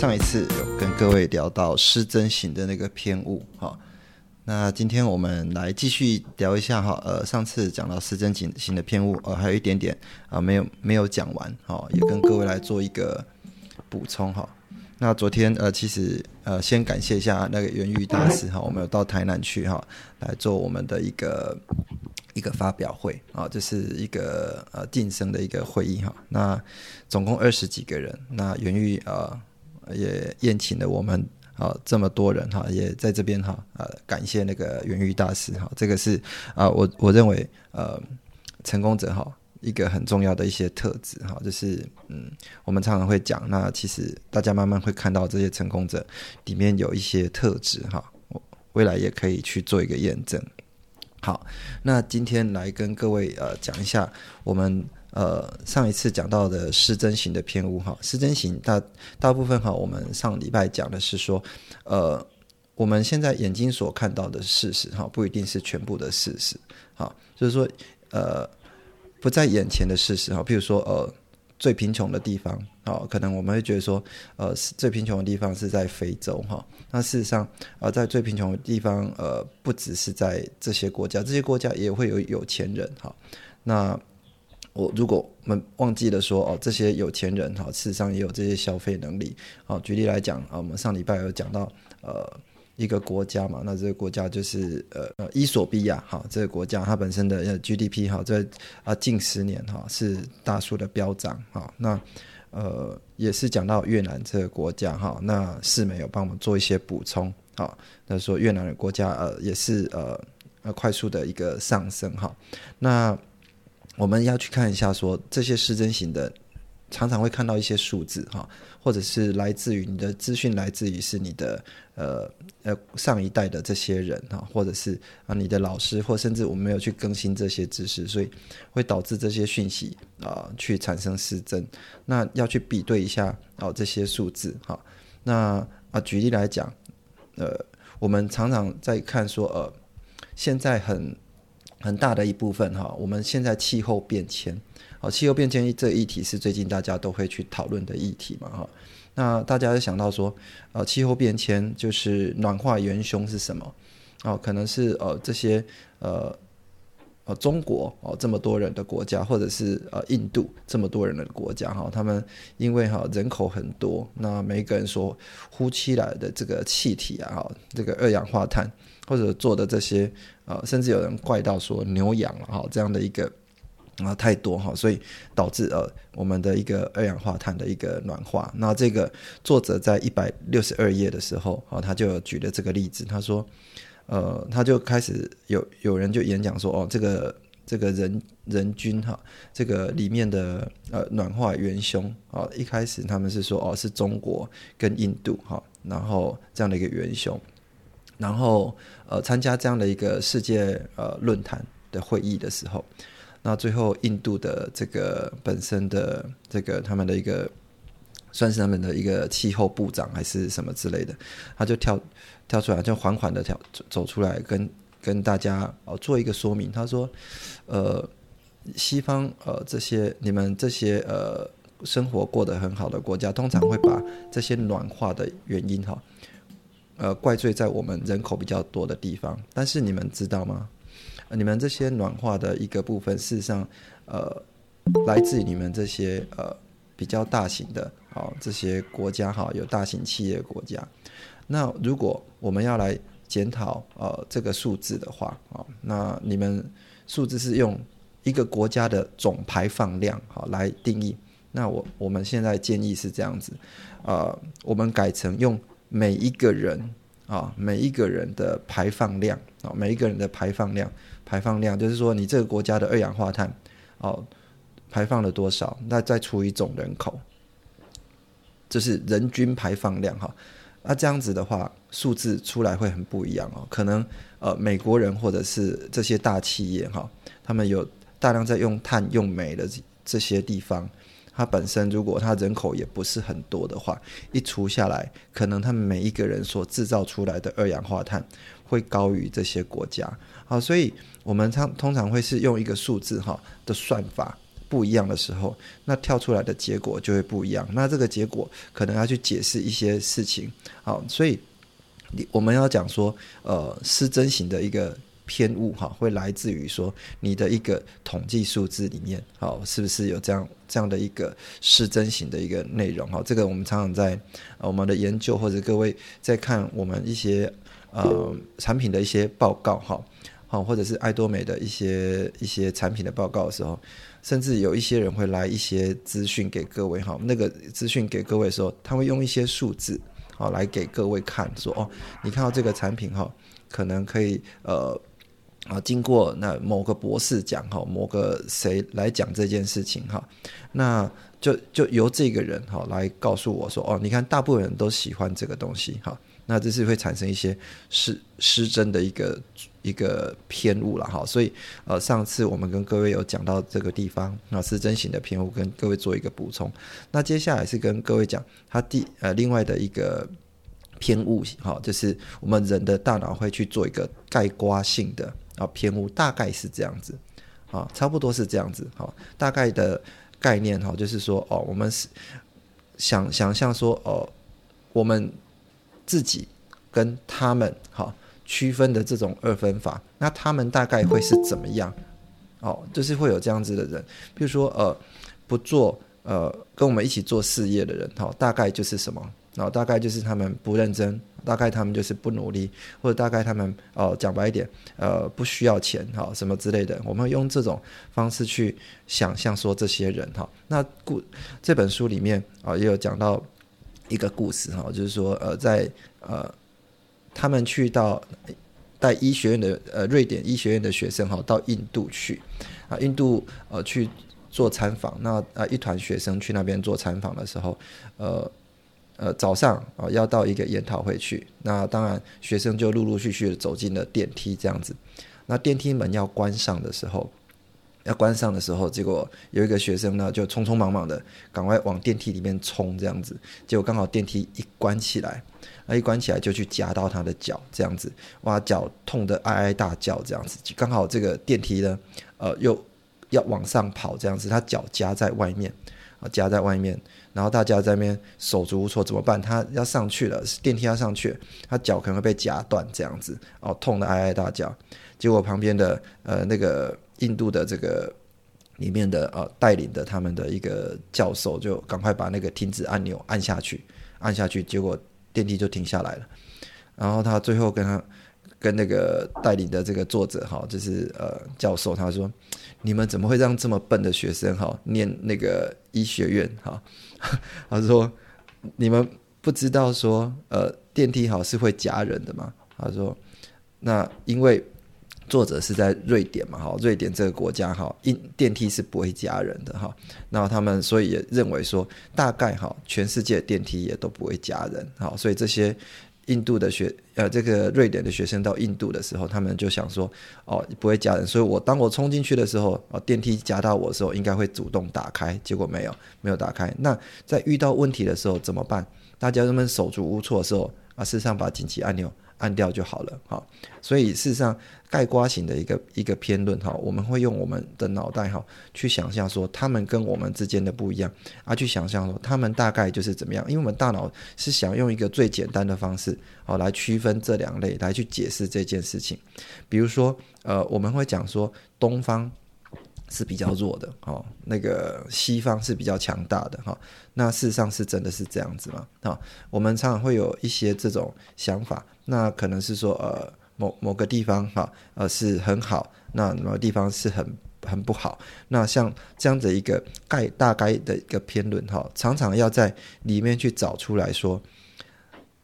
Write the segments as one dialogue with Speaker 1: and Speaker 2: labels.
Speaker 1: 上一次有跟各位聊到失真型的那个偏误，哈，那今天我们来继续聊一下哈，呃，上次讲到失真型型的偏误，呃，还有一点点啊没有没有讲完，哈，也跟各位来做一个补充哈。那昨天呃，其实呃，先感谢一下那个元玉大师哈，我们有到台南去哈，来做我们的一个。一个发表会啊，这是一个呃晋升的一个会议哈。那总共二十几个人，那源于呃也宴请了我们啊这么多人哈，也在这边哈呃感谢那个源于大师哈。这个是啊我我认为呃成功者哈一个很重要的一些特质哈，就是嗯我们常常会讲，那其实大家慢慢会看到这些成功者里面有一些特质哈，未来也可以去做一个验证。好，那今天来跟各位呃讲一下我们呃上一次讲到的失真型的偏误哈，失真型大大部分哈，我们上礼拜讲的是说，呃，我们现在眼睛所看到的事实哈，不一定是全部的事实，好，就是说呃不在眼前的事实哈，譬如说呃。最贫穷的地方，啊，可能我们会觉得说，呃，最贫穷的地方是在非洲，哈。那事实上，呃，在最贫穷的地方，呃，不只是在这些国家，这些国家也会有有钱人，哈。那我如果我们忘记了说，哦，这些有钱人，哈，事实上也有这些消费能力，好，举例来讲，啊，我们上礼拜有讲到，呃。一个国家嘛，那这个国家就是呃伊索比亚哈，这个国家它本身的 GDP 哈，在啊近十年哈是大幅的飙涨哈，那呃也是讲到越南这个国家哈，那世美有帮我们做一些补充哈，那说越南的国家呃也是呃呃快速的一个上升哈，那我们要去看一下说这些失真型的。常常会看到一些数字哈，或者是来自于你的资讯，来自于是你的呃呃上一代的这些人哈，或者是啊你的老师，或甚至我们没有去更新这些知识，所以会导致这些讯息啊去产生失真。那要去比对一下哦这些数字哈。那啊举例来讲，呃我们常常在看说呃现在很很大的一部分哈，我们现在气候变迁。好，气候变迁这议题是最近大家都会去讨论的议题嘛？哈，那大家就想到说，呃，气候变迁就是暖化元凶是什么？哦，可能是呃这些呃呃中国哦这么多人的国家，或者是呃印度这么多人的国家哈，他们因为哈人口很多，那每个人所呼气来的这个气体啊，哈，这个二氧化碳或者做的这些呃，甚至有人怪到说牛羊了哈，这样的一个。啊，太多哈，所以导致呃我们的一个二氧化碳的一个暖化。那这个作者在一百六十二页的时候啊，他就举了这个例子，他说，呃，他就开始有有人就演讲说，哦，这个这个人人均哈，这个里面的呃暖化元凶啊，一开始他们是说哦是中国跟印度哈，然后这样的一个元凶，然后呃参加这样的一个世界呃论坛的会议的时候。那最后，印度的这个本身的这个他们的一个，算是他们的一个气候部长还是什么之类的，他就跳跳出来，就缓缓的跳走出来，跟跟大家哦做一个说明。他说，呃，西方呃这些你们这些呃生活过得很好的国家，通常会把这些暖化的原因哈，呃怪罪在我们人口比较多的地方。但是你们知道吗？你们这些暖化的一个部分，事实上，呃，来自你们这些呃比较大型的啊这些国家哈，有大型企业国家。那如果我们要来检讨呃这个数字的话啊，那你们数字是用一个国家的总排放量好来定义。那我我们现在建议是这样子，呃，我们改成用每一个人啊每一个人的排放量啊每一个人的排放量。排放量就是说，你这个国家的二氧化碳，哦，排放了多少，那再除以总人口，这是人均排放量哈。那这样子的话，数字出来会很不一样哦。可能呃，美国人或者是这些大企业哈，他们有大量在用碳用煤的这些地方，它本身如果它人口也不是很多的话，一除下来，可能他们每一个人所制造出来的二氧化碳会高于这些国家。好，所以我们常通常会是用一个数字哈的算法。不一样的时候，那跳出来的结果就会不一样。那这个结果可能要去解释一些事情，好，所以你我们要讲说，呃，失真型的一个偏误哈，会来自于说你的一个统计数字里面，好，是不是有这样这样的一个失真型的一个内容？哈，这个我们常常在我们的研究或者各位在看我们一些呃产品的一些报告，哈，好，或者是爱多美的一些一些产品的报告的时候。甚至有一些人会来一些资讯给各位哈，那个资讯给各位的时候，他会用一些数字啊来给各位看，说哦，你看到这个产品哈，可能可以呃啊经过那某个博士讲哈，某个谁来讲这件事情哈，那就就由这个人哈来告诉我说哦，你看大部分人都喜欢这个东西哈。那这是会产生一些失失真的一个一个偏误了哈，所以呃上次我们跟各位有讲到这个地方，那失真型的偏误跟各位做一个补充。那接下来是跟各位讲它第呃另外的一个偏误哈，就是我们人的大脑会去做一个盖刮性的啊偏误，大概是这样子啊，差不多是这样子哈，大概的概念哈，就是说哦，我们是想想象说哦，我们。自己跟他们哈区分的这种二分法，那他们大概会是怎么样？哦，就是会有这样子的人，比如说呃不做呃跟我们一起做事业的人，哈，大概就是什么？然后大概就是他们不认真，大概他们就是不努力，或者大概他们哦讲白一点，呃不需要钱哈什么之类的，我们用这种方式去想象说这些人哈。那故这本书里面啊也有讲到。一个故事哈，就是说，呃，在呃，他们去到带医学院的呃瑞典医学院的学生哈，到印度去啊，印度呃去做参访，那啊一团学生去那边做参访的时候，呃呃早上啊要到一个研讨会去，那当然学生就陆陆续续的走进了电梯这样子，那电梯门要关上的时候。要关上的时候，结果有一个学生呢，就匆匆忙忙的赶快往电梯里面冲，这样子，结果刚好电梯一关起来，那一关起来就去夹到他的脚，这样子，哇，脚痛得哀哀大叫，这样子，刚好这个电梯呢，呃，又要往上跑，这样子，他脚夹在外面，夹在外面，然后大家在那边手足无措，怎么办？他要上去了，电梯要上去，他脚可能会被夹断，这样子，哦，痛得哀哀大叫，结果旁边的呃那个。印度的这个里面的呃带领的他们的一个教授就赶快把那个停止按钮按下去，按下去，结果电梯就停下来了。然后他最后跟他跟那个带领的这个作者哈，就是呃教授，他说：“你们怎么会让这么笨的学生哈念那个医学院哈？” 他说：“你们不知道说呃电梯好是会夹人的吗？”他说：“那因为。”作者是在瑞典嘛？哈，瑞典这个国家哈，电电梯是不会夹人的哈。那他们所以也认为说，大概哈，全世界电梯也都不会夹人。哈，所以这些印度的学呃，这个瑞典的学生到印度的时候，他们就想说，哦，不会夹人。所以我当我冲进去的时候，哦，电梯夹到我的时候，应该会主动打开。结果没有，没有打开。那在遇到问题的时候怎么办？大家他们手足无措的时候啊，事实上把紧急按钮。按掉就好了，哈。所以事实上概括型的一个一个偏论，哈，我们会用我们的脑袋，哈，去想象说他们跟我们之间的不一样，啊，去想象说他们大概就是怎么样，因为我们大脑是想用一个最简单的方式，好来区分这两类，来去解释这件事情。比如说，呃，我们会讲说东方。是比较弱的哦，那个西方是比较强大的哈。那事实上是真的是这样子吗？啊，我们常常会有一些这种想法。那可能是说呃某某个地方哈呃是很好，那某个地方是很很不好。那像这样的一个概大概的一个偏论哈，常常要在里面去找出来说，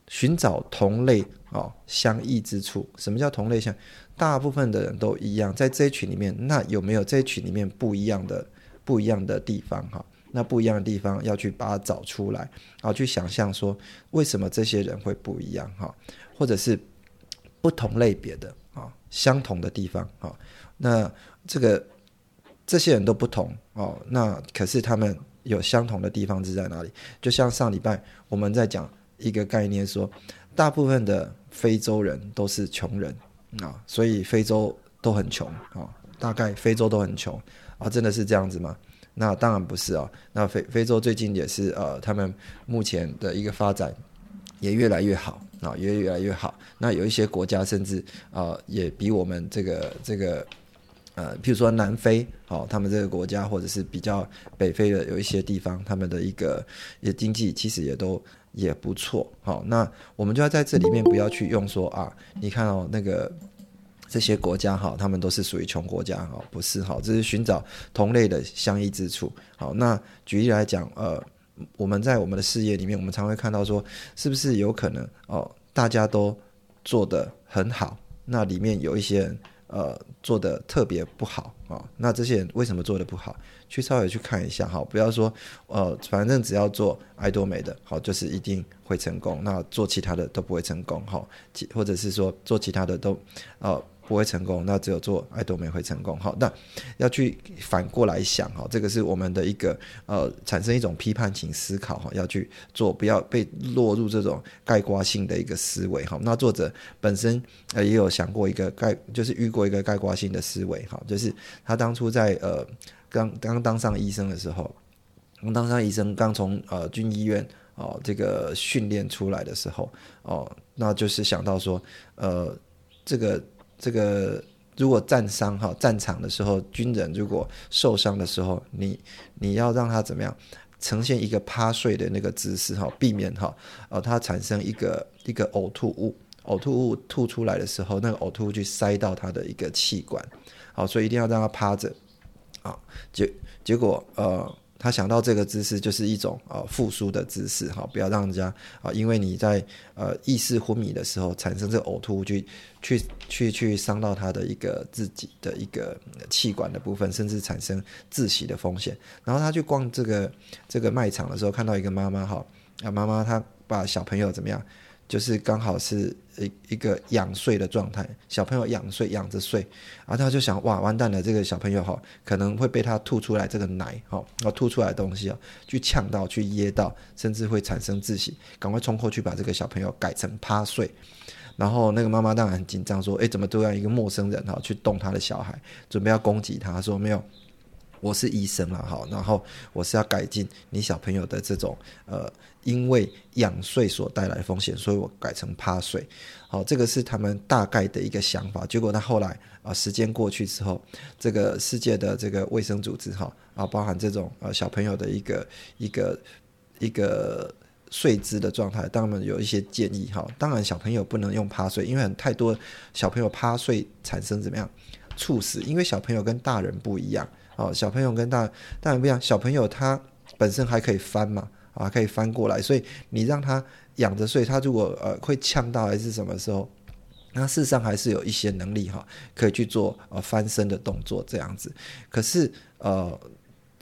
Speaker 1: 寻找同类哦相异之处。什么叫同类相？大部分的人都一样，在这一群里面，那有没有这一群里面不一样的不一样的地方哈。那不一样的地方要去把它找出来，然后去想象说为什么这些人会不一样哈，或者是不同类别的啊，相同的地方啊，那这个这些人都不同哦，那可是他们有相同的地方是在哪里？就像上礼拜我们在讲一个概念说，大部分的非洲人都是穷人啊，所以非洲都很穷啊，大概非洲都很穷啊，真的是这样子吗？那当然不是啊，那非非洲最近也是呃，他们目前的一个发展也越来越好啊，也越来越好。那有一些国家甚至呃，也比我们这个这个呃，譬如说南非哦，他们这个国家或者是比较北非的有一些地方，他们的一个也经济其实也都也不错。好，那我们就要在这里面不要去用说啊，你看哦那个。这些国家哈，他们都是属于穷国家哈，不是哈，这是寻找同类的相异之处。好，那举例来讲，呃，我们在我们的事业里面，我们常会看到说，是不是有可能哦，大家都做得很好，那里面有一些呃做的特别不好啊，那这些人为什么做的不好？去稍微去看一下哈，不要说呃，反正只要做爱多美的，好就是一定会成功，那做其他的都不会成功哈，或者是说做其他的都呃。不会成功，那只有做爱多美会成功。好，那要去反过来想哈，这个是我们的一个呃，产生一种批判性思考哈，要去做，不要被落入这种概括性的一个思维哈。那作者本身呃也有想过一个概，就是遇过一个概括性的思维哈，就是他当初在呃刚刚当上医生的时候，刚当上医生，刚从呃军医院哦这个训练出来的时候哦，那就是想到说呃这个。这个如果战伤哈，战场的时候，军人如果受伤的时候，你你要让他怎么样呈现一个趴睡的那个姿势哈，避免哈呃他产生一个一个呕吐物，呕吐物吐出来的时候，那个呕吐物去塞到他的一个气管，好，所以一定要让他趴着，啊，结结果呃。他想到这个姿势就是一种呃复苏的姿势哈，不要让人家啊，因为你在呃意识昏迷的时候产生这个呕吐，去去去去伤到他的一个自己的一个气管的部分，甚至产生窒息的风险。然后他去逛这个这个卖场的时候，看到一个妈妈哈，啊妈妈她把小朋友怎么样？就是刚好是一一个仰睡的状态，小朋友仰睡仰着睡，然后他就想哇完蛋了，这个小朋友哈可能会被他吐出来这个奶哈，然后吐出来的东西啊，去呛到去噎到，甚至会产生窒息，赶快冲过去把这个小朋友改成趴睡，然后那个妈妈当然很紧张，说哎怎么都要一个陌生人哈去动他的小孩，准备要攻击他，说没有。我是医生了哈，然后我是要改进你小朋友的这种呃，因为仰睡所带来的风险，所以我改成趴睡。好，这个是他们大概的一个想法。结果他后来啊，时间过去之后，这个世界的这个卫生组织哈啊，包含这种呃小朋友的一个一个一个睡姿的状态，当然有一些建议哈。当然小朋友不能用趴睡，因为太多小朋友趴睡产生怎么样猝死，因为小朋友跟大人不一样。哦，小朋友跟大大人不一样，小朋友他本身还可以翻嘛，啊，可以翻过来，所以你让他仰着睡，他如果呃会呛到还是什么时候，那事实上还是有一些能力哈，可以去做呃翻身的动作这样子，可是呃。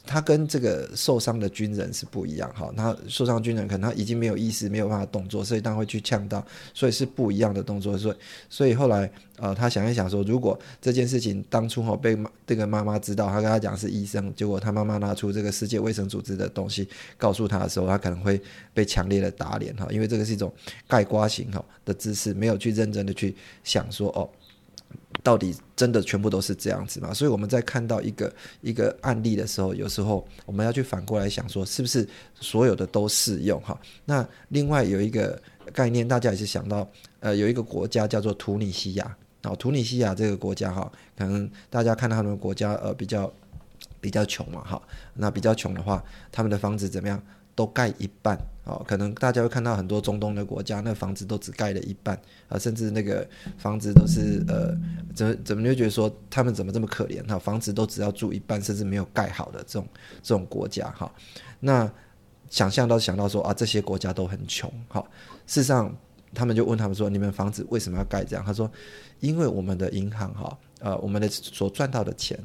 Speaker 1: 他跟这个受伤的军人是不一样哈，他受伤军人可能他已经没有意识，没有办法动作，所以他会去呛到，所以是不一样的动作。所以，所以后来呃，他想一想说，如果这件事情当初哈被这个妈妈知道，他跟他讲是医生，结果他妈妈拿出这个世界卫生组织的东西告诉他的时候，他可能会被强烈的打脸哈，因为这个是一种盖瓜型哈的姿势，没有去认真的去想说哦。到底真的全部都是这样子吗？所以我们在看到一个一个案例的时候，有时候我们要去反过来想说，是不是所有的都适用？哈，那另外有一个概念，大家也是想到，呃，有一个国家叫做突尼西亚，哦，突尼西亚这个国家哈，可能大家看到他们国家呃比较比较穷嘛，哈，那比较穷的话，他们的房子怎么样？都盖一半哦，可能大家会看到很多中东的国家，那房子都只盖了一半啊，甚至那个房子都是呃，怎么怎么就觉得说他们怎么这么可怜哈？房子都只要住一半，甚至没有盖好的这种这种国家哈。那想象到想到说啊，这些国家都很穷哈。事实上，他们就问他们说，你们房子为什么要盖这样？他说，因为我们的银行哈，呃，我们的所赚到的钱。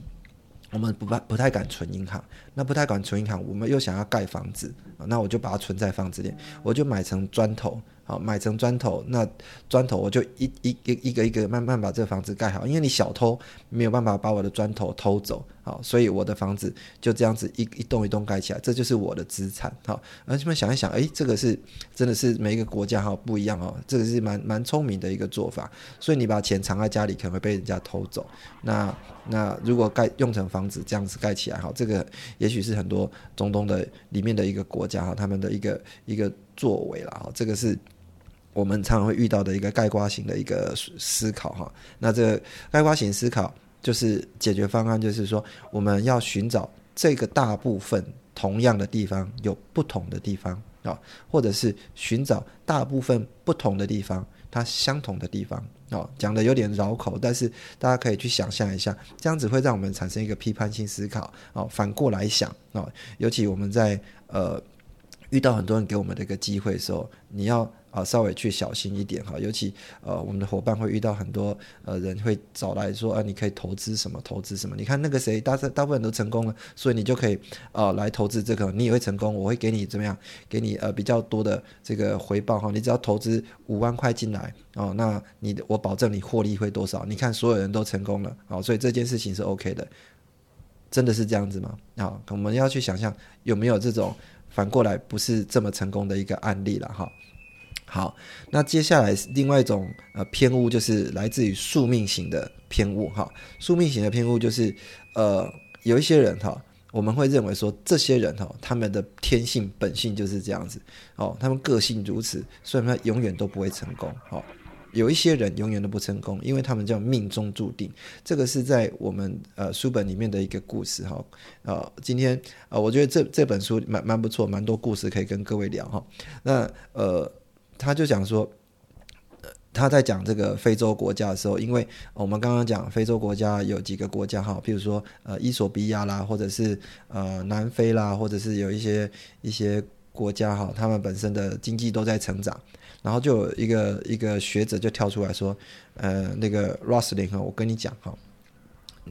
Speaker 1: 我们不不太敢存银行，那不太敢存银行，我们又想要盖房子，那我就把它存在房子里，我就买成砖头。好，买成砖头，那砖头我就一一一一个一个慢慢把这个房子盖好，因为你小偷没有办法把我的砖头偷走，好，所以我的房子就这样子一一栋一栋盖起来，这就是我的资产，好，而你们想一想，哎，这个是真的是每一个国家哈不一样哦，这个是蛮蛮聪明的一个做法，所以你把钱藏在家里可能会被人家偷走，那那如果盖用成房子这样子盖起来，哈，这个也许是很多中东的里面的一个国家哈，他们的一个一个作为了哈，这个是。我们常常会遇到的一个概括型的一个思考哈，那这个概括型思考就是解决方案，就是说我们要寻找这个大部分同样的地方有不同的地方啊，或者是寻找大部分不同的地方它相同的地方啊，讲的有点绕口，但是大家可以去想象一下，这样子会让我们产生一个批判性思考啊，反过来想啊，尤其我们在呃遇到很多人给我们的一个机会的时候，你要。啊，稍微去小心一点哈，尤其呃，我们的伙伴会遇到很多呃人会找来说啊，你可以投资什么，投资什么？你看那个谁，大大部分都成功了，所以你就可以呃来投资这个，你也会成功，我会给你怎么样？给你呃比较多的这个回报哈，你只要投资五万块进来哦，那你我保证你获利会多少？你看所有人都成功了啊，所以这件事情是 OK 的，真的是这样子吗？啊，我们要去想象有没有这种反过来不是这么成功的一个案例了哈。好，那接下来是另外一种呃偏误就是来自于宿命型的偏误哈。宿命型的偏误就是呃有一些人哈，我们会认为说这些人哈，他们的天性本性就是这样子哦，他们个性如此，所以他永远都不会成功。好，有一些人永远都不成功，因为他们叫命中注定。这个是在我们呃书本里面的一个故事哈。呃，今天呃，我觉得这这本书蛮蛮不错，蛮多故事可以跟各位聊哈。那呃。他就讲说，他在讲这个非洲国家的时候，因为我们刚刚讲非洲国家有几个国家哈，譬如说呃伊索比亚啦，或者是呃南非啦，或者是有一些一些国家哈，他们本身的经济都在成长，然后就有一个一个学者就跳出来说，呃那个 Rosling 哈，我跟你讲哈，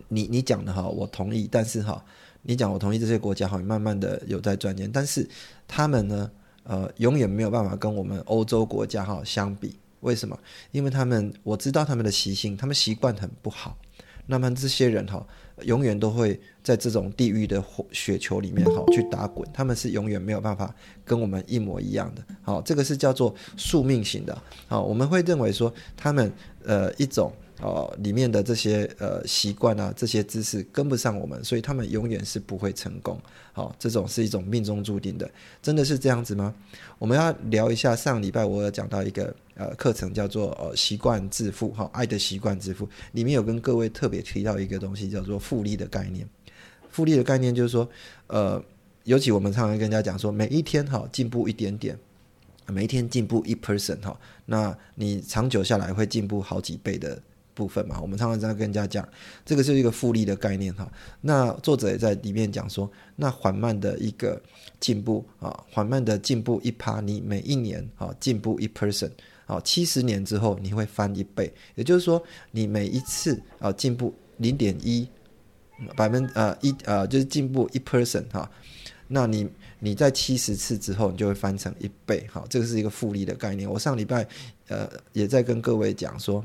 Speaker 1: 你你讲的哈，我同意，但是哈，你讲我同意这些国家哈，慢慢的有在赚钱，但是他们呢？呃，永远没有办法跟我们欧洲国家哈相比，为什么？因为他们我知道他们的习性，他们习惯很不好。那么这些人哈，永远都会在这种地狱的火雪球里面哈去打滚，他们是永远没有办法跟我们一模一样的。好，这个是叫做宿命型的。好，我们会认为说他们呃一种。哦，里面的这些呃习惯啊，这些知识跟不上我们，所以他们永远是不会成功。好，这种是一种命中注定的，真的是这样子吗？我们要聊一下上礼拜我有讲到一个呃课程，叫做呃习惯致富，哈，爱的习惯致富，里面有跟各位特别提到一个东西，叫做复利的概念。复利的概念就是说，呃，尤其我们常常跟人家讲说，每一天哈进步一点点，每一天进步一 percent 哈，那你长久下来会进步好几倍的。部分嘛，我们常常在跟人家讲，这个是一个复利的概念哈。那作者也在里面讲说，那缓慢的一个进步啊，缓慢的进步一趴，你每一年啊进步一 percent，啊七十年之后你会翻一倍，也就是说你每一次啊进步零点一百分呃一呃就是进步一 person 哈，那你你在七十次之后你就会翻成一倍，好，这个是一个复利的概念。我上礼拜呃也在跟各位讲说。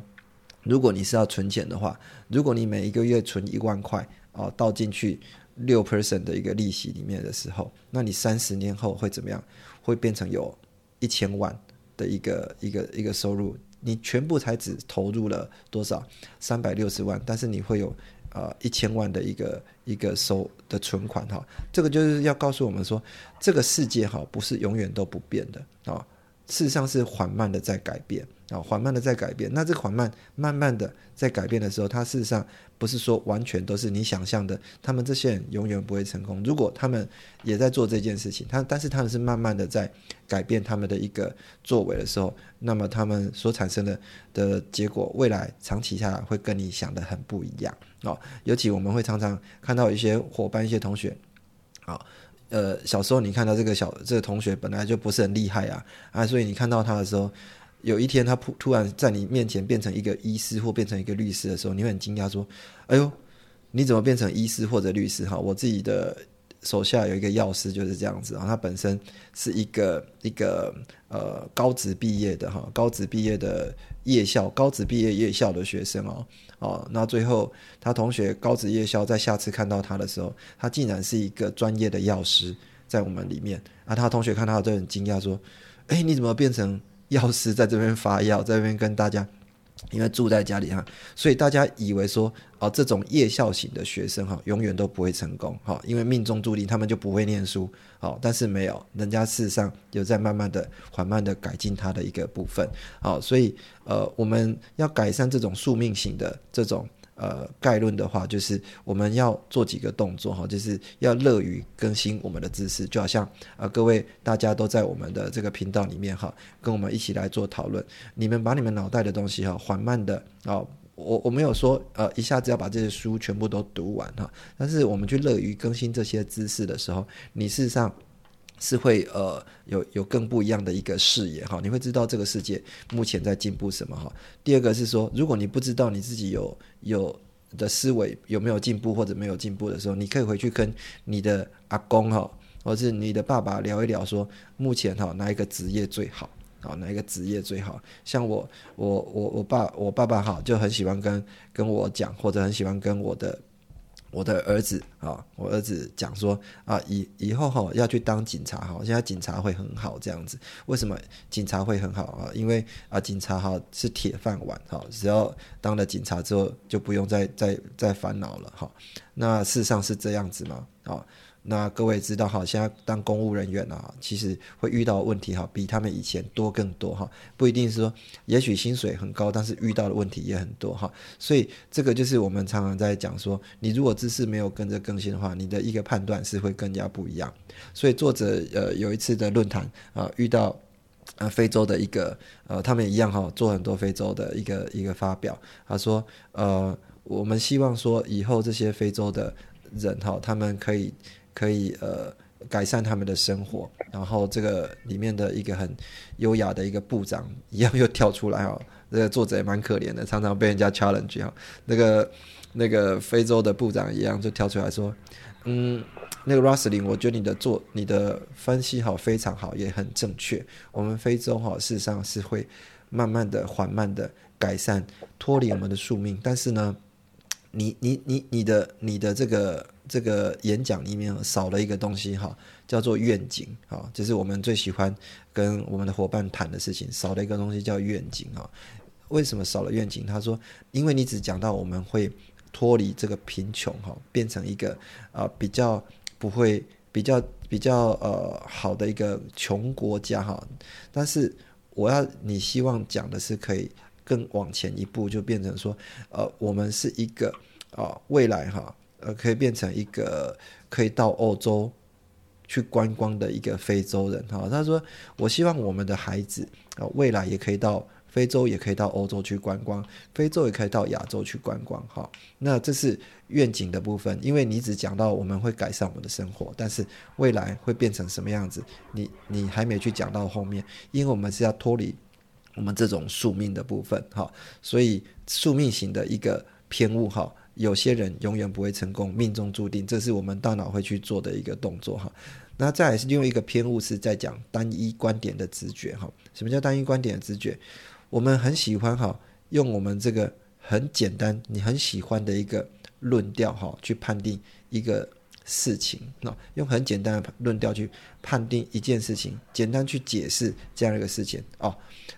Speaker 1: 如果你是要存钱的话，如果你每一个月存一万块哦，倒进去六 percent 的一个利息里面的时候，那你三十年后会怎么样？会变成有一千万的一个一个一个收入。你全部才只投入了多少？三百六十万，但是你会有呃一千万的一个一个收的存款哈。这个就是要告诉我们说，这个世界哈不是永远都不变的啊。事实上是缓慢的在改变啊，缓慢的在改变。那这个缓慢、慢慢的在改变的时候，它事实上不是说完全都是你想象的。他们这些人永远不会成功。如果他们也在做这件事情，他但是他们是慢慢的在改变他们的一个作为的时候，那么他们所产生的的结果，未来长期下来会跟你想的很不一样啊。尤其我们会常常看到一些伙伴、一些同学，啊。呃，小时候你看到这个小这个同学本来就不是很厉害啊啊，所以你看到他的时候，有一天他突突然在你面前变成一个医师或变成一个律师的时候，你会很惊讶说：“哎呦，你怎么变成医师或者律师？哈，我自己的手下有一个药师就是这样子啊，他本身是一个一个呃高职毕业的哈，高职毕业的夜校，高职毕业夜校的学生哦，哦，那最后他同学高职夜校在下次看到他的时候，他竟然是一个专业的药师在我们里面啊，他同学看到都很惊讶说，哎，你怎么变成药师在这边发药，在这边跟大家？因为住在家里哈，所以大家以为说哦，这种夜校型的学生哈，永远都不会成功哈，因为命中注定他们就不会念书好，但是没有，人家事实上有在慢慢的、缓慢的改进他的一个部分好，所以呃，我们要改善这种宿命型的这种。呃，概论的话，就是我们要做几个动作哈，就是要乐于更新我们的知识，就好像呃，各位大家都在我们的这个频道里面哈，跟我们一起来做讨论。你们把你们脑袋的东西哈，缓慢的啊，我我没有说呃，一下子要把这些书全部都读完哈，但是我们去乐于更新这些知识的时候，你事实上。是会呃有有更不一样的一个视野哈，你会知道这个世界目前在进步什么哈。第二个是说，如果你不知道你自己有有的思维有没有进步或者没有进步的时候，你可以回去跟你的阿公哈，或是你的爸爸聊一聊，说目前哈哪一个职业最好啊？哪一个职业最好？像我我我我爸我爸爸哈就很喜欢跟跟我讲，或者很喜欢跟我的。我的儿子啊，我儿子讲说啊，以以后哈要去当警察哈，现在警察会很好这样子。为什么警察会很好啊？因为啊，警察哈是铁饭碗哈，只要当了警察之后，就不用再再再烦恼了哈。那事实上是这样子吗？啊？那各位知道哈，现在当公务人员啊，其实会遇到问题哈，比他们以前多更多哈。不一定是说，也许薪水很高，但是遇到的问题也很多哈。所以这个就是我们常常在讲说，你如果知识没有跟着更新的话，你的一个判断是会更加不一样。所以作者呃有一次的论坛啊，遇到呃非洲的一个呃，他们一样哈，做很多非洲的一个一个发表，他说呃，我们希望说以后这些非洲的人哈，他们可以。可以呃改善他们的生活，然后这个里面的一个很优雅的一个部长一样又跳出来哈，这个作者也蛮可怜的，常常被人家 challenge 哈。那个那个非洲的部长一样就跳出来说，嗯，那个 Russell，我觉得你的做你的分析好非常好，也很正确。我们非洲哈事实上是会慢慢的、缓慢的改善，脱离我们的宿命，但是呢，你你你你的你的这个。这个演讲里面少了一个东西哈，叫做愿景哈，这是我们最喜欢跟我们的伙伴谈的事情。少了一个东西叫愿景哈，为什么少了愿景？他说，因为你只讲到我们会脱离这个贫穷哈，变成一个啊比较不会比较比较呃好的一个穷国家哈，但是我要你希望讲的是可以更往前一步，就变成说呃我们是一个啊未来哈。呃，可以变成一个可以到欧洲去观光的一个非洲人哈。他说：“我希望我们的孩子啊，未来也可以到非洲，也可以到欧洲去观光，非洲也可以到亚洲去观光哈。那这是愿景的部分，因为你只讲到我们会改善我们的生活，但是未来会变成什么样子，你你还没去讲到后面，因为我们是要脱离我们这种宿命的部分哈，所以宿命型的一个偏误哈。”有些人永远不会成功，命中注定，这是我们大脑会去做的一个动作哈。那再来是另外一个偏误，是在讲单一观点的直觉哈。什么叫单一观点的直觉？我们很喜欢哈，用我们这个很简单、你很喜欢的一个论调哈，去判定一个事情。那用很简单的论调去判定一件事情，简单去解释这样一个事情哦。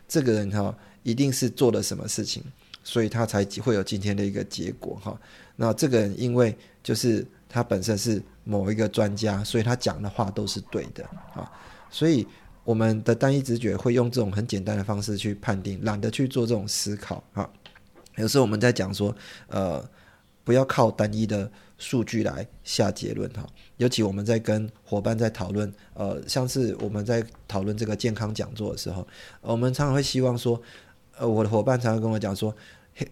Speaker 1: 这个人哈，一定是做了什么事情。所以他才会有今天的一个结果哈。那这个人因为就是他本身是某一个专家，所以他讲的话都是对的啊。所以我们的单一直觉会用这种很简单的方式去判定，懒得去做这种思考啊。有时候我们在讲说，呃，不要靠单一的数据来下结论哈。尤其我们在跟伙伴在讨论，呃，像是我们在讨论这个健康讲座的时候，我们常常会希望说。呃，我的伙伴常常跟我讲说，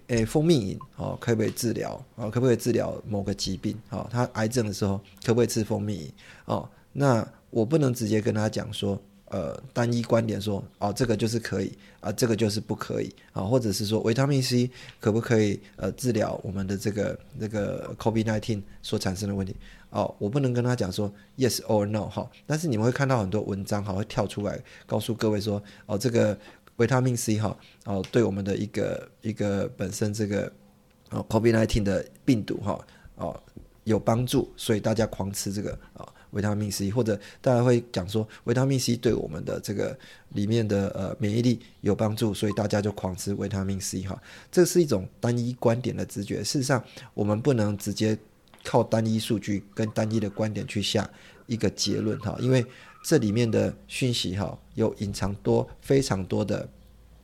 Speaker 1: 诶，蜂蜜饮哦，可不可以治疗？哦，可不可以治疗某个疾病？哦，他癌症的时候可不可以吃蜂蜜饮？哦，那我不能直接跟他讲说，呃单一观点说哦这个就是可以啊这个就是不可以啊，或者是说维他命 C 可不可以呃治疗我们的这个这个 COVID-19 所产生的问题哦，我不能跟他讲说 yes or no 哈，但是你们会看到很多文章哈会跳出来告诉各位说哦这个维他命 C 哈哦对我们的一个一个本身这个哦 COVID-19 的病毒哈哦有帮助，所以大家狂吃这个啊。维他命 C，或者大家会讲说维他命 C 对我们的这个里面的呃免疫力有帮助，所以大家就狂吃维他命 C 哈。这是一种单一观点的直觉。事实上，我们不能直接靠单一数据跟单一的观点去下一个结论哈，因为这里面的讯息哈有隐藏多非常多的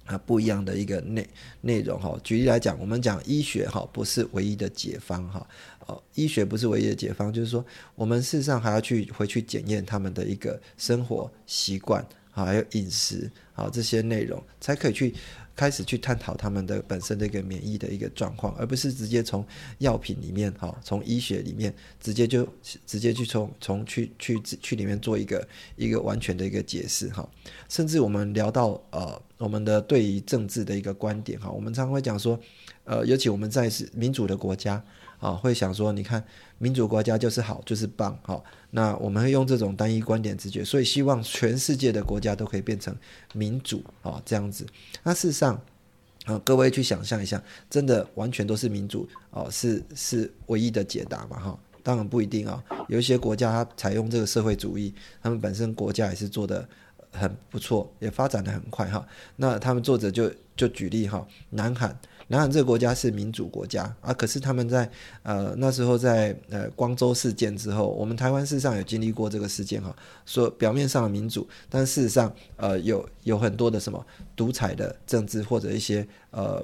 Speaker 1: 啊不一样的一个内内容哈。举例来讲，我们讲医学哈不是唯一的解方哈。哦医学不是唯一的解方，就是说，我们事实上还要去回去检验他们的一个生活习惯，还有饮食，好这些内容，才可以去开始去探讨他们的本身的一个免疫的一个状况，而不是直接从药品里面，哈，从医学里面直接就直接去从从去去去里面做一个一个完全的一个解释，哈，甚至我们聊到呃我们的对于政治的一个观点，哈，我们常常会讲说，呃，尤其我们在是民主的国家。啊，会想说，你看，民主国家就是好，就是棒，好，那我们会用这种单一观点直觉，所以希望全世界的国家都可以变成民主啊，这样子。那事实上，啊，各位去想象一下，真的完全都是民主哦，是是唯一的解答嘛？哈，当然不一定啊，有一些国家它采用这个社会主义，他们本身国家也是做的很不错，也发展的很快哈。那他们作者就就举例哈，南韩。南韩这个国家是民主国家啊，可是他们在呃那时候在呃光州事件之后，我们台湾事实上有经历过这个事件哈，说表面上的民主，但事实上呃有有很多的什么独裁的政治或者一些呃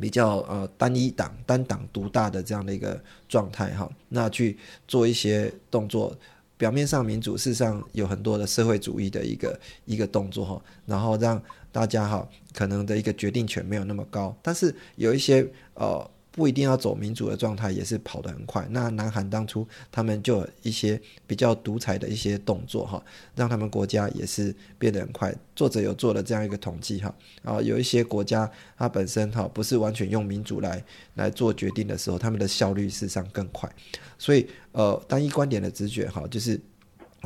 Speaker 1: 比较呃单一党单党独大的这样的一个状态哈，那去做一些动作。表面上民主，事实上有很多的社会主义的一个一个动作哈，然后让大家哈可能的一个决定权没有那么高，但是有一些呃。不一定要走民主的状态，也是跑得很快。那南韩当初他们就有一些比较独裁的一些动作哈，让他们国家也是变得很快。作者有做了这样一个统计哈，啊，有一些国家它本身哈不是完全用民主来来做决定的时候，他们的效率事实上更快。所以呃，单一观点的直觉哈，就是。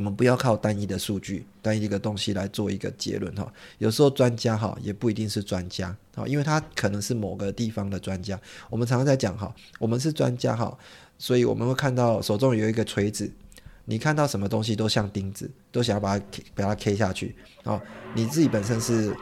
Speaker 1: 我们不要靠单一的数据、单一一个东西来做一个结论哈。有时候专家哈也不一定是专家啊，因为他可能是某个地方的专家。我们常常在讲哈，我们是专家哈，所以我们会看到手中有一个锤子，你看到什么东西都像钉子，都想要把它把它 K 下去啊。你自己本身是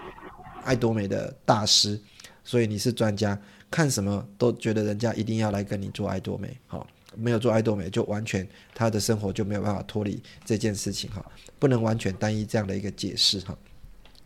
Speaker 1: 爱多美的大师，所以你是专家，看什么都觉得人家一定要来跟你做爱多美好。没有做爱多美，就完全他的生活就没有办法脱离这件事情哈，不能完全单一这样的一个解释哈，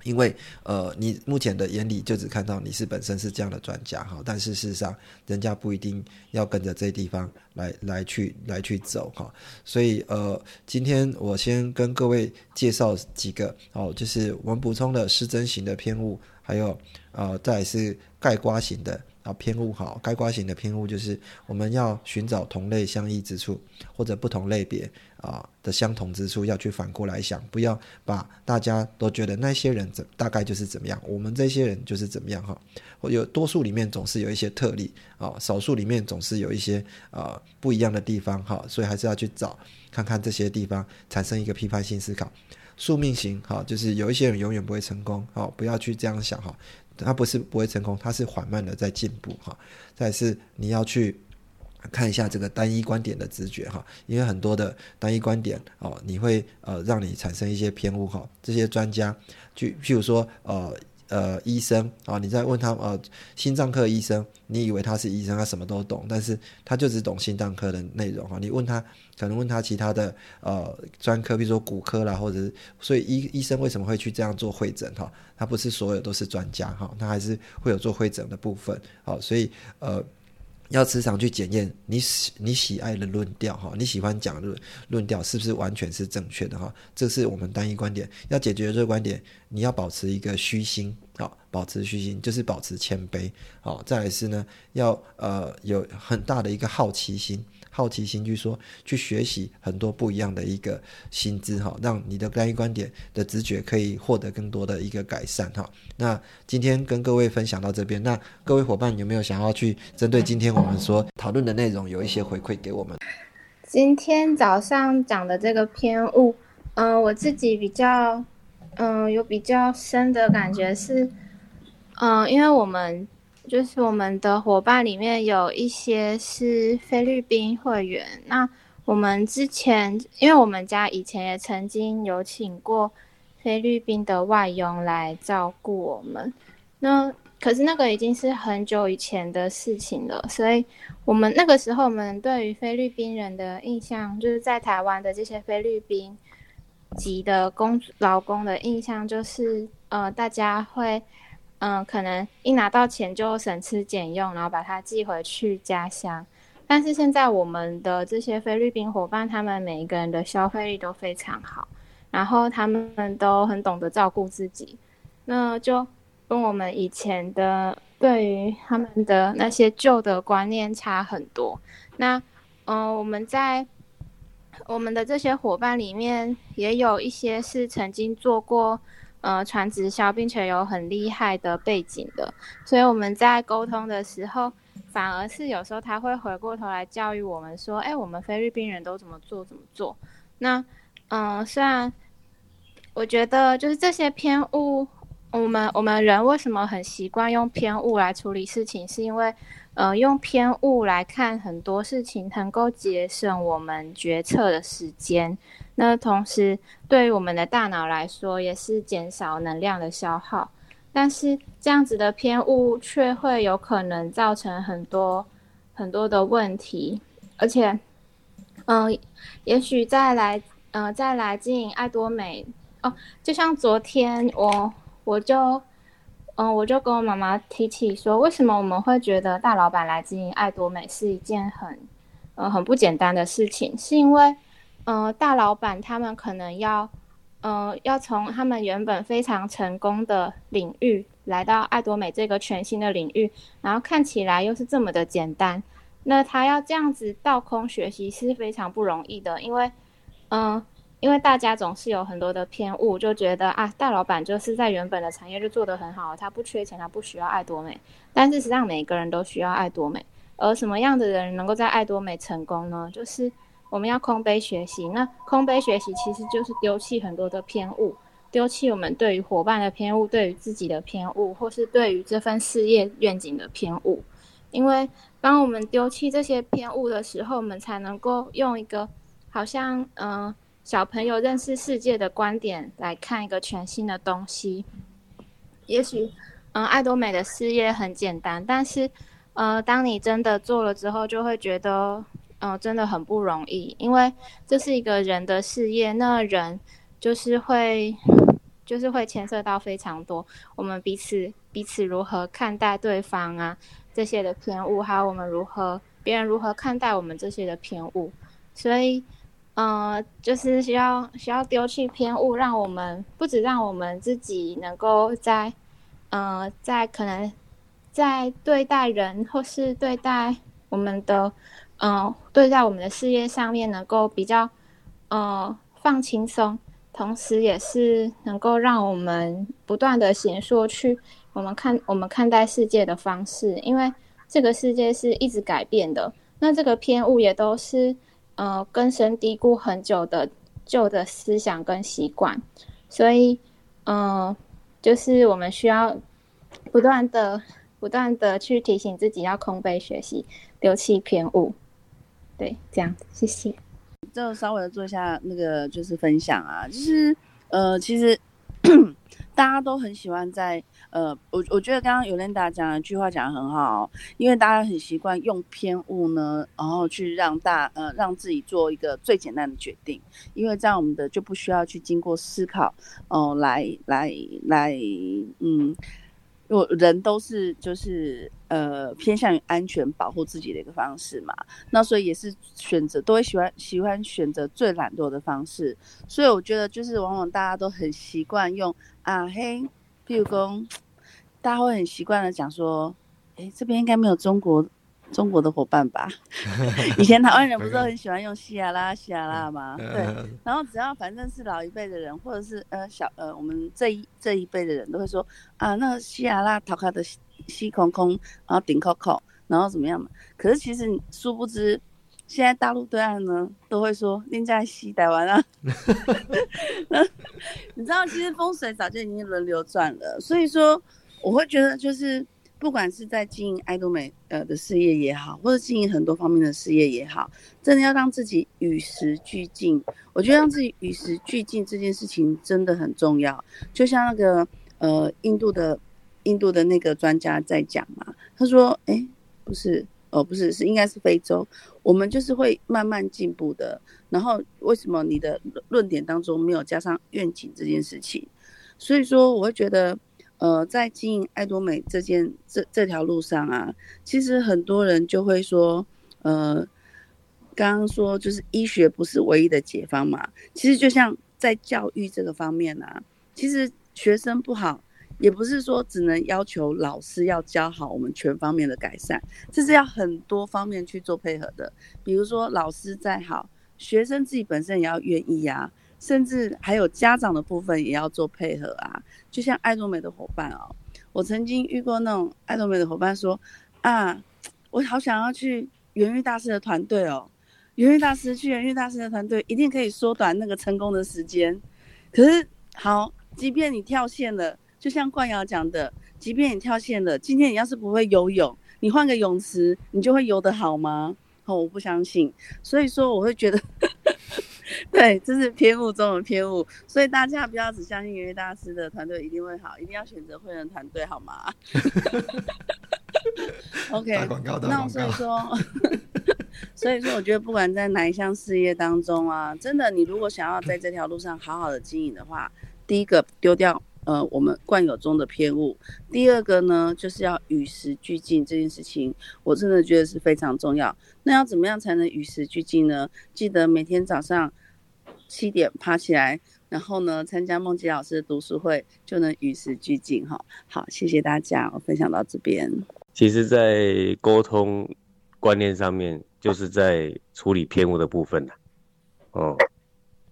Speaker 1: 因为呃，你目前的眼里就只看到你是本身是这样的专家哈，但是事实上人家不一定要跟着这地方来来去来去走哈，所以呃，今天我先跟各位介绍几个哦，就是我们补充的失真型的偏误，还有呃，再是盖刮型的。啊，偏误好，该刮型的偏误就是我们要寻找同类相异之处，或者不同类别啊的相同之处，要去反过来想，不要把大家都觉得那些人怎大概就是怎么样，我们这些人就是怎么样哈。或有多数里面总是有一些特例啊，少数里面总是有一些啊不一样的地方哈，所以还是要去找看看这些地方，产生一个批判性思考。宿命型哈，就是有一些人永远不会成功，好，不要去这样想哈。它不是不会成功，它是缓慢的在进步哈。再是你要去看一下这个单一观点的直觉哈，因为很多的单一观点哦，你会呃让你产生一些偏误哈。这些专家，就譬如说呃。呃，医生啊，你在问他呃，心脏科医生，你以为他是医生，他什么都懂，但是他就只懂心脏科的内容哈。你问他，可能问他其他的呃专科，比如说骨科啦，或者是，所以医医生为什么会去这样做会诊哈？他不是所有都是专家哈，他还是会有做会诊的部分。好，所以呃。要时常去检验你喜你喜爱的论调哈，你喜欢讲论论调是不是完全是正确的哈？这是我们单一观点要解决这个观点，你要保持一个虚心啊，保持虚心就是保持谦卑好。再来是呢，要呃有很大的一个好奇心。好奇心去说去学习很多不一样的一个薪资哈，让你的单一观点的直觉可以获得更多的一个改善哈。那今天跟各位分享到这边，那各位伙伴有没有想要去针对今天我们所讨论的内容有一些回馈给我们？
Speaker 2: 今天早上讲的这个偏误，嗯，我自己比较，嗯，有比较深的感觉是，嗯，因为我们就是我们的伙伴里面有一些是菲律宾会员，那我们之前，因为我们家以前也曾经有请过菲律宾的外佣来照顾我们，那。可是那个已经是很久以前的事情了，所以我们那个时候，我们对于菲律宾人的印象，就是在台湾的这些菲律宾籍的工劳工的印象，就是呃，大家会嗯，可能一拿到钱就省吃俭用，然后把它寄回去家乡。但是现在我们的这些菲律宾伙伴，他们每一个人的消费力都非常好，然后他们都很懂得照顾自己，那就。跟我们以前的对于他们的那些旧的观念差很多。那，嗯，我们在我们的这些伙伴里面，也有一些是曾经做过呃传直销，并且有很厉害的背景的。所以我们在沟通的时候，反而是有时候他会回过头来教育我们说：“哎，我们菲律宾人都怎么做怎么做。”那，嗯，虽然我觉得就是这些偏误。我们我们人为什么很习惯用偏误来处理事情？是因为，呃，用偏误来看很多事情，能够节省我们决策的时间。那同时，对于我们的大脑来说，也是减少能量的消耗。但是，这样子的偏误却会有可能造成很多很多的问题。而且，嗯，也许再来，嗯，再来经营爱多美哦，就像昨天我。我就，嗯，我就跟我妈妈提起说，为什么我们会觉得大老板来经营爱多美是一件很，呃，很不简单的事情？是因为，嗯，大老板他们可能要，嗯，要从他们原本非常成功的领域来到爱多美这个全新的领域，然后看起来又是这么的简单，那他要这样子倒空学习是非常不容易的，因为，嗯。因为大家总是有很多的偏误，就觉得啊，大老板就是在原本的产业就做得很好，他不缺钱，他不需要爱多美。但事实上，每个人都需要爱多美。而什么样的人能够在爱多美成功呢？就是我们要空杯学习。那空杯学习其实就是丢弃很多的偏误，丢弃我们对于伙伴的偏误，对于自己的偏误，或是对于这份事业愿景的偏误。因为当我们丢弃这些偏误的时候，我们才能够用一个好像嗯。小朋友认识世界的观点来看一个全新的东西，也许，嗯，爱多美的事业很简单，但是，呃，当你真的做了之后，就会觉得，嗯，真的很不容易，因为这是一个人的事业，那人就是会，就是会牵涉到非常多，我们彼此彼此如何看待对方啊，这些的偏误，还有我们如何别人如何看待我们这些的偏误，所以。嗯，就是需要需要丢弃偏误，让我们不止让我们自己能够在，嗯，在可能在对待人或是对待我们的，嗯，对待我们的事业上面能够比较，嗯，放轻松，同时也是能够让我们不断的显说去我们看我们看待世界的方式，因为这个世界是一直改变的，那这个偏误也都是。呃，根深蒂固很久的旧的思想跟习惯，所以，嗯，就是我们需要不断的、不断的去提醒自己要空杯学习，丢弃偏误。对，这样子，谢谢。
Speaker 3: 就稍微做一下那个就是分享啊，就是呃，其实大家都很喜欢在。呃，我我觉得刚刚尤莲达讲一句话讲得很好，因为大家很习惯用偏误呢，然后去让大呃让自己做一个最简单的决定，因为这样我们的就不需要去经过思考，哦，来来来，嗯，我人都是就是呃偏向于安全保护自己的一个方式嘛，那所以也是选择都会喜欢喜欢选择最懒惰的方式，所以我觉得就是往往大家都很习惯用啊嘿，譬如说。大家会很习惯的讲说，哎，这边应该没有中国中国的伙伴吧。以前台湾人不是都很喜欢用西亚拉西亚拉吗？对，然后只要反正是老一辈的人，或者是呃小呃我们这一这一辈的人都会说啊，那个西亚拉逃开的西空空，然后顶扣扣，然后怎么样嘛？可是其实殊不知。现在大陆对岸呢，都会说“宁在西台湾啊”，你知道，其实风水早就已经轮流转了。所以说，我会觉得，就是不管是在经营爱多美呃的事业也好，或者经营很多方面的事业也好，真的要让自己与时俱进。我觉得让自己与时俱进这件事情真的很重要。就像那个呃印度的印度的那个专家在讲嘛，他说：“哎，不是。”哦，不是，是应该是非洲。我们就是会慢慢进步的。然后，为什么你的论点当中没有加上愿景这件事情？所以说，我会觉得，呃，在经营爱多美这件这这条路上啊，其实很多人就会说，呃，刚刚说就是医学不是唯一的解方嘛。其实就像在教育这个方面啊，其实学生不好。也不是说只能要求老师要教好我们全方面的改善，这是要很多方面去做配合的。比如说老师再好，学生自己本身也要愿意啊，甚至还有家长的部分也要做配合啊。就像爱多美的伙伴哦，我曾经遇过那种爱多美的伙伴说啊，我好想要去元玉大师的团队哦，元玉大师去元玉大师的团队一定可以缩短那个成功的时间。可是好，即便你跳线了。就像冠瑶讲的，即便你跳线了，今天你要是不会游泳，你换个泳池，你就会游得好吗？哦，我不相信。所以说，我会觉得，对，这是偏误中的偏误。所以大家不要只相信元月大师的团队一定会好，一定要选择会员团队，好吗？OK，那所以说，所以说，我觉得不管在哪一项事业当中啊，真的，你如果想要在这条路上好好的经营的话，第一个丢掉。呃，我们惯有中的偏误。第二个呢，就是要与时俱进这件事情，我真的觉得是非常重要。那要怎么样才能与时俱进呢？记得每天早上七点爬起来，然后呢，参加梦吉老师的读书会，就能与时俱进哈。好，谢谢大家，我分享到这边。
Speaker 4: 其实，在沟通观念上面，就是在处理偏误的部分了哦，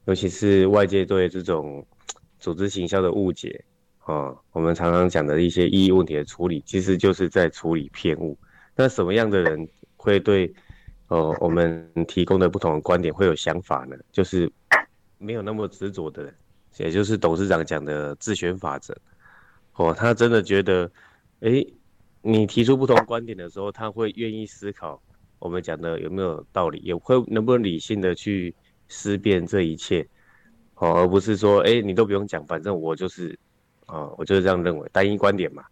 Speaker 4: 尤其是外界对这种。组织行销的误解，啊，我们常常讲的一些意义问题的处理，其实就是在处理偏误。那什么样的人会对，哦，我们提供的不同的观点会有想法呢？就是没有那么执着的人，也就是董事长讲的自选法则。哦，他真的觉得，哎，你提出不同观点的时候，他会愿意思考我们讲的有没有道理，也会能不能理性的去思辨这一切。哦，而不是说，哎，你都不用讲，反正我就是，啊，我就是这样认为，单一观点嘛。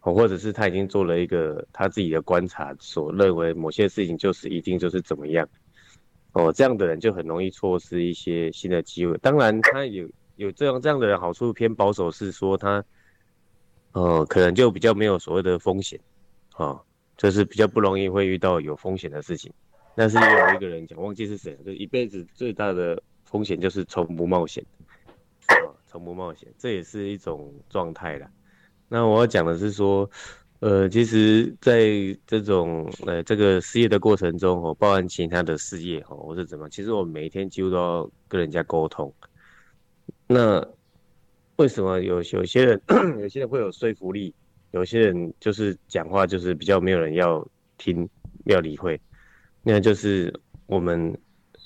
Speaker 4: 哦，或者是他已经做了一个他自己的观察，所认为某些事情就是一定就是怎么样。哦，这样的人就很容易错失一些新的机会。当然，他有有这样这样的人好处偏保守，是说他，呃，可能就比较没有所谓的风险，啊，就是比较不容易会遇到有风险的事情。但是也有一个人讲，忘记是谁，就一辈子最大的。风险就是从不冒险，啊，从不冒险，这也是一种状态啦。那我要讲的是说，呃，其实在这种呃这个失业的过程中，哦，包含其他的事业，哦，我是怎么，其实我每天几乎都要跟人家沟通。那为什么有有些人 有些人会有说服力，有些人就是讲话就是比较没有人要听，要理会，那就是我们。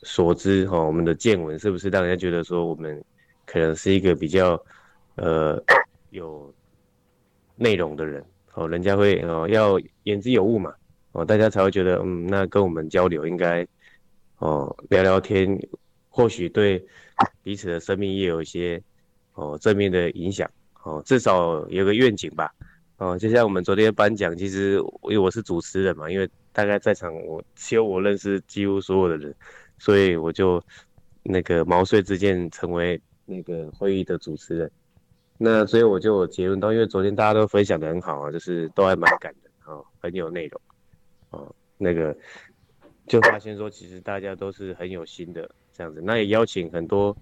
Speaker 4: 所知哈，我们的见闻是不是让人家觉得说我们可能是一个比较呃有内容的人哦？人家会哦要言之有物嘛哦，大家才会觉得嗯，那跟我们交流应该哦聊聊天，或许对彼此的生命也有一些哦正面的影响哦，至少有个愿景吧哦。就像我们昨天颁奖，其实因为我是主持人嘛，因为大概在场我只有我认识几乎所有的人。所以我就那个毛遂自荐成为那个会议的主持人，那所以我就结论到，因为昨天大家都分享的很好啊，就是都还蛮感的啊，很有内容啊，那个就发现说其实大家都是很有心的这样子，那也邀请很多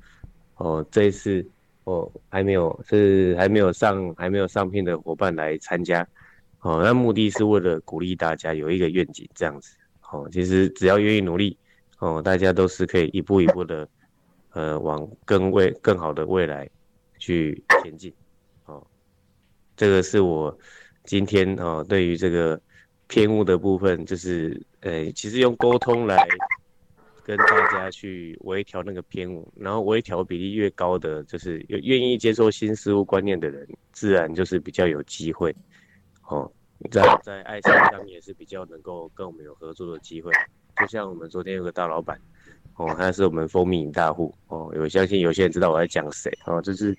Speaker 4: 哦这一次哦还没有是还没有上还没有上片的伙伴来参加。哦，那目的是为了鼓励大家有一个愿景这样子。哦，其实只要愿意努力，哦，大家都是可以一步一步的，呃，往更未更好的未来去前进。哦，这个是我今天哦对于这个偏误的部分，就是呃，其实用沟通来跟大家去微调那个偏误，然后微调比例越高的，就是愿意接受新事物观念的人，自然就是比较有机会。哦。在在爱情上也是比较能够跟我们有合作的机会，就像我们昨天有个大老板，哦，他是我们蜂蜜大户，哦，有相信有些人知道我在讲谁，哦，就是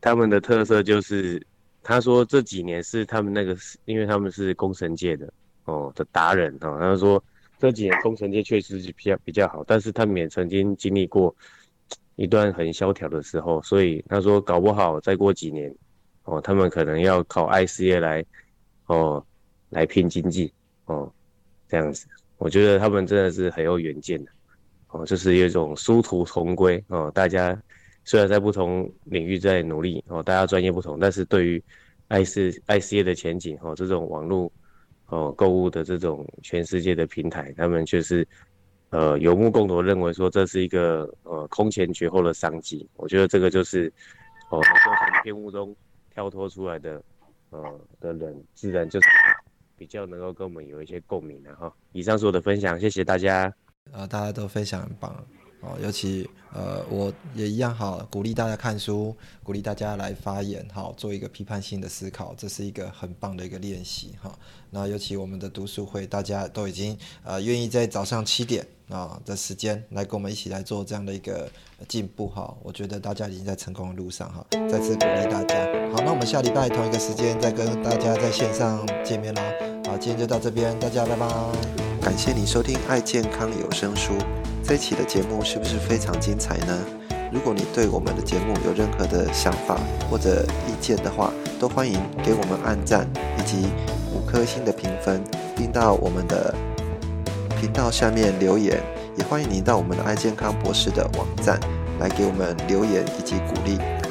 Speaker 4: 他们的特色就是，他说这几年是他们那个，因为他们是工程界的，哦的达人，哦，他说这几年工程界确实是比较比较好，但是他们也曾经经历过一段很萧条的时候，所以他说搞不好再过几年，哦，他们可能要靠爱事业来。哦，来拼经济哦，这样子，我觉得他们真的是很有远见的哦，就是有一种殊途同归哦。大家虽然在不同领域在努力哦，大家专业不同，但是对于爱事爱事业的前景哦，这种网络哦购物的这种全世界的平台，他们却是呃有目共睹，认为说这是一个呃空前绝后的商机。我觉得这个就是哦，能够从偏误中跳脱出来的。呃的人，自然就是比较能够跟我们有一些共鸣的哈。以上是我的分享，谢谢大家。
Speaker 1: 呃，大家都非常棒哦，尤其呃，我也一样好，鼓励大家看书，鼓励大家来发言，好，做一个批判性的思考，这是一个很棒的一个练习哈。那尤其我们的读书会，大家都已经呃愿意在早上七点啊的时间来跟我们一起来做这样的一个进步哈。我觉得大家已经在成功的路上哈，再次鼓励大家。好，那我们下礼拜同一个时间再跟大家在线上见面啦。好，今天就到这边，大家拜拜。感谢你收听爱健康有声书，这一期的节目是不是非常精彩呢？如果你对我们的节目有任何的想法或者意见的话，都欢迎给我们按赞以及五颗星的评分，并到我们的频道下面留言。也欢迎您到我们的爱健康博士的网站来给我们留言以及鼓励。